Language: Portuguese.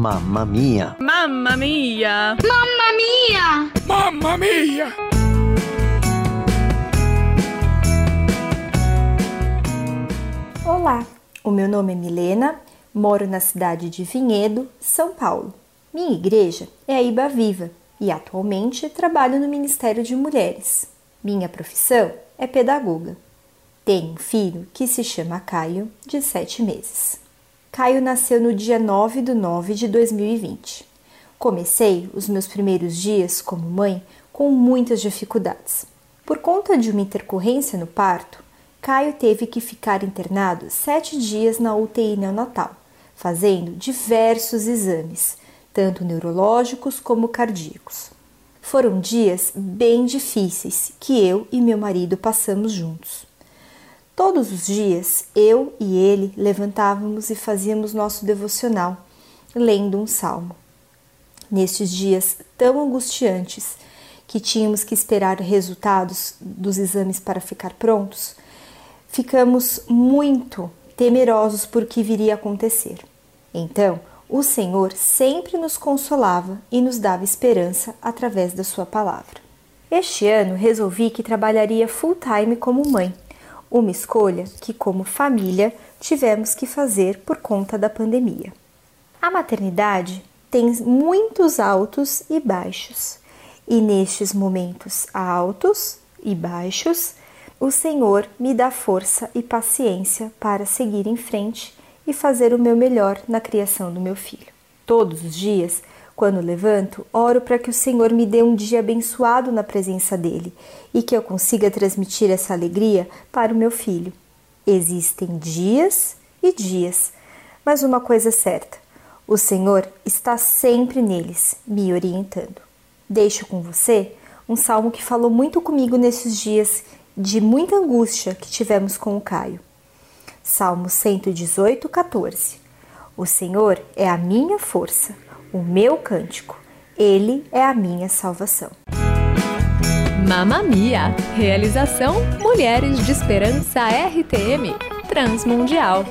Mamma mia! Mamma mia! Mamma mia! Mamma mia! Olá, o meu nome é Milena, moro na cidade de Vinhedo, São Paulo. Minha igreja é a Iba Viva e atualmente trabalho no Ministério de Mulheres. Minha profissão é pedagoga. Tenho um filho que se chama Caio, de 7 meses. Caio nasceu no dia 9 de 9 de 2020. Comecei os meus primeiros dias como mãe com muitas dificuldades. Por conta de uma intercorrência no parto, Caio teve que ficar internado sete dias na UTI neonatal, fazendo diversos exames, tanto neurológicos como cardíacos. Foram dias bem difíceis que eu e meu marido passamos juntos. Todos os dias, eu e ele levantávamos e fazíamos nosso devocional, lendo um salmo. Nestes dias tão angustiantes, que tínhamos que esperar resultados dos exames para ficar prontos, ficamos muito temerosos por que viria a acontecer. Então, o Senhor sempre nos consolava e nos dava esperança através da Sua palavra. Este ano resolvi que trabalharia full time como mãe, uma escolha que, como família, tivemos que fazer por conta da pandemia. A maternidade tem muitos altos e baixos, e nestes momentos altos e baixos, o Senhor me dá força e paciência para seguir em frente e fazer o meu melhor na criação do meu filho. Todos os dias, quando levanto, oro para que o Senhor me dê um dia abençoado na presença dele e que eu consiga transmitir essa alegria para o meu filho. Existem dias e dias, mas uma coisa é certa: o Senhor está sempre neles, me orientando. Deixo com você um salmo que falou muito comigo nesses dias de muita angústia que tivemos com o Caio. Salmo 118, 14. O Senhor é a minha força, o meu cântico. Ele é a minha salvação. Mamma Mia! Realização Mulheres de Esperança RTM Transmundial.